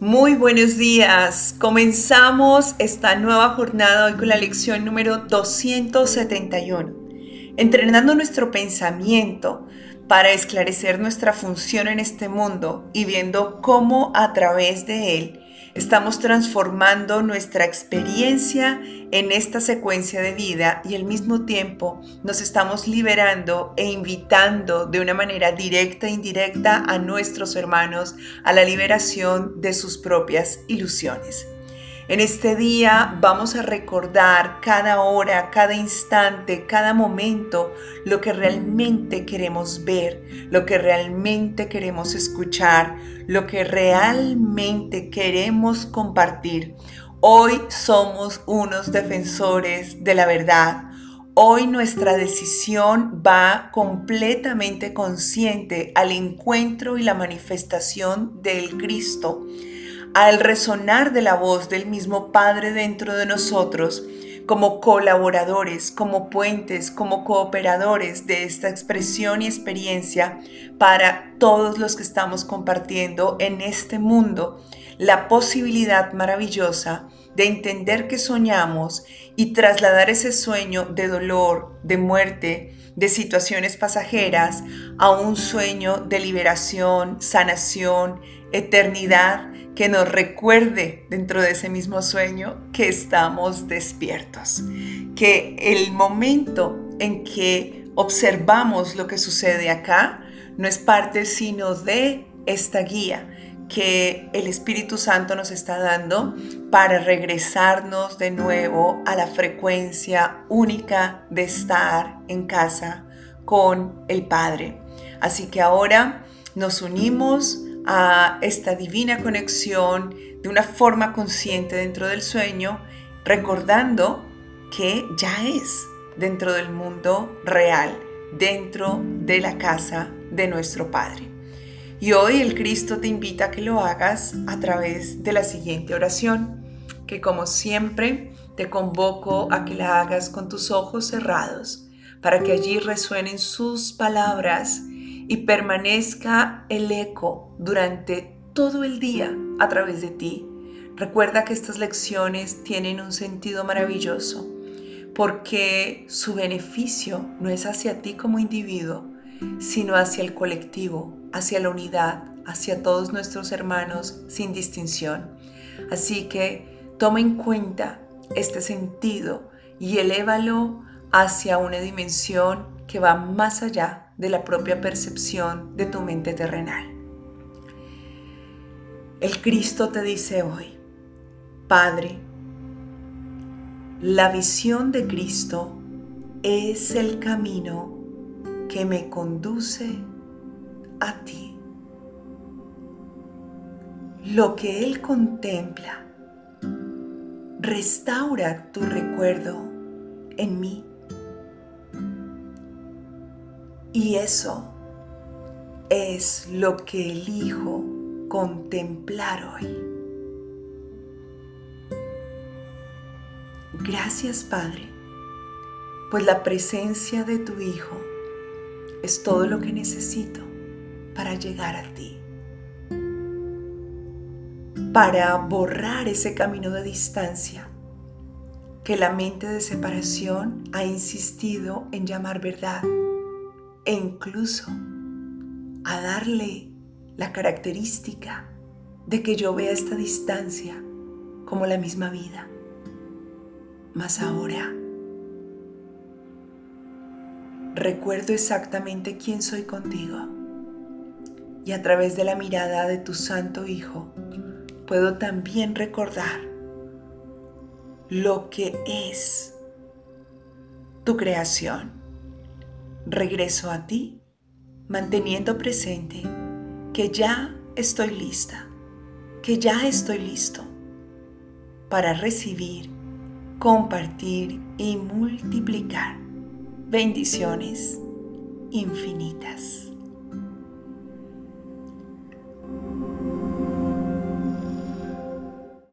Muy buenos días. Comenzamos esta nueva jornada hoy con la lección número 271. Entrenando nuestro pensamiento para esclarecer nuestra función en este mundo y viendo cómo a través de él Estamos transformando nuestra experiencia en esta secuencia de vida y al mismo tiempo nos estamos liberando e invitando de una manera directa e indirecta a nuestros hermanos a la liberación de sus propias ilusiones. En este día vamos a recordar cada hora, cada instante, cada momento lo que realmente queremos ver, lo que realmente queremos escuchar, lo que realmente queremos compartir. Hoy somos unos defensores de la verdad. Hoy nuestra decisión va completamente consciente al encuentro y la manifestación del Cristo al resonar de la voz del mismo Padre dentro de nosotros, como colaboradores, como puentes, como cooperadores de esta expresión y experiencia para todos los que estamos compartiendo en este mundo la posibilidad maravillosa de entender que soñamos y trasladar ese sueño de dolor, de muerte, de situaciones pasajeras a un sueño de liberación, sanación, eternidad que nos recuerde dentro de ese mismo sueño que estamos despiertos, que el momento en que observamos lo que sucede acá no es parte sino de esta guía que el Espíritu Santo nos está dando para regresarnos de nuevo a la frecuencia única de estar en casa con el Padre. Así que ahora nos unimos a esta divina conexión de una forma consciente dentro del sueño, recordando que ya es dentro del mundo real, dentro de la casa de nuestro Padre. Y hoy el Cristo te invita a que lo hagas a través de la siguiente oración, que como siempre te convoco a que la hagas con tus ojos cerrados, para que allí resuenen sus palabras y permanezca el eco durante todo el día a través de ti. Recuerda que estas lecciones tienen un sentido maravilloso porque su beneficio no es hacia ti como individuo, sino hacia el colectivo, hacia la unidad, hacia todos nuestros hermanos sin distinción. Así que toma en cuenta este sentido y elévalo hacia una dimensión que va más allá de la propia percepción de tu mente terrenal. El Cristo te dice hoy, Padre, la visión de Cristo es el camino que me conduce a ti. Lo que Él contempla restaura tu recuerdo en mí y eso es lo que elijo contemplar hoy. Gracias Padre, pues la presencia de tu Hijo es todo lo que necesito para llegar a ti, para borrar ese camino de distancia que la mente de separación ha insistido en llamar verdad e incluso a darle la característica de que yo vea esta distancia como la misma vida. Mas ahora recuerdo exactamente quién soy contigo y a través de la mirada de tu Santo Hijo puedo también recordar lo que es tu creación regreso a ti manteniendo presente que ya estoy lista, que ya estoy listo para recibir, compartir y multiplicar bendiciones infinitas.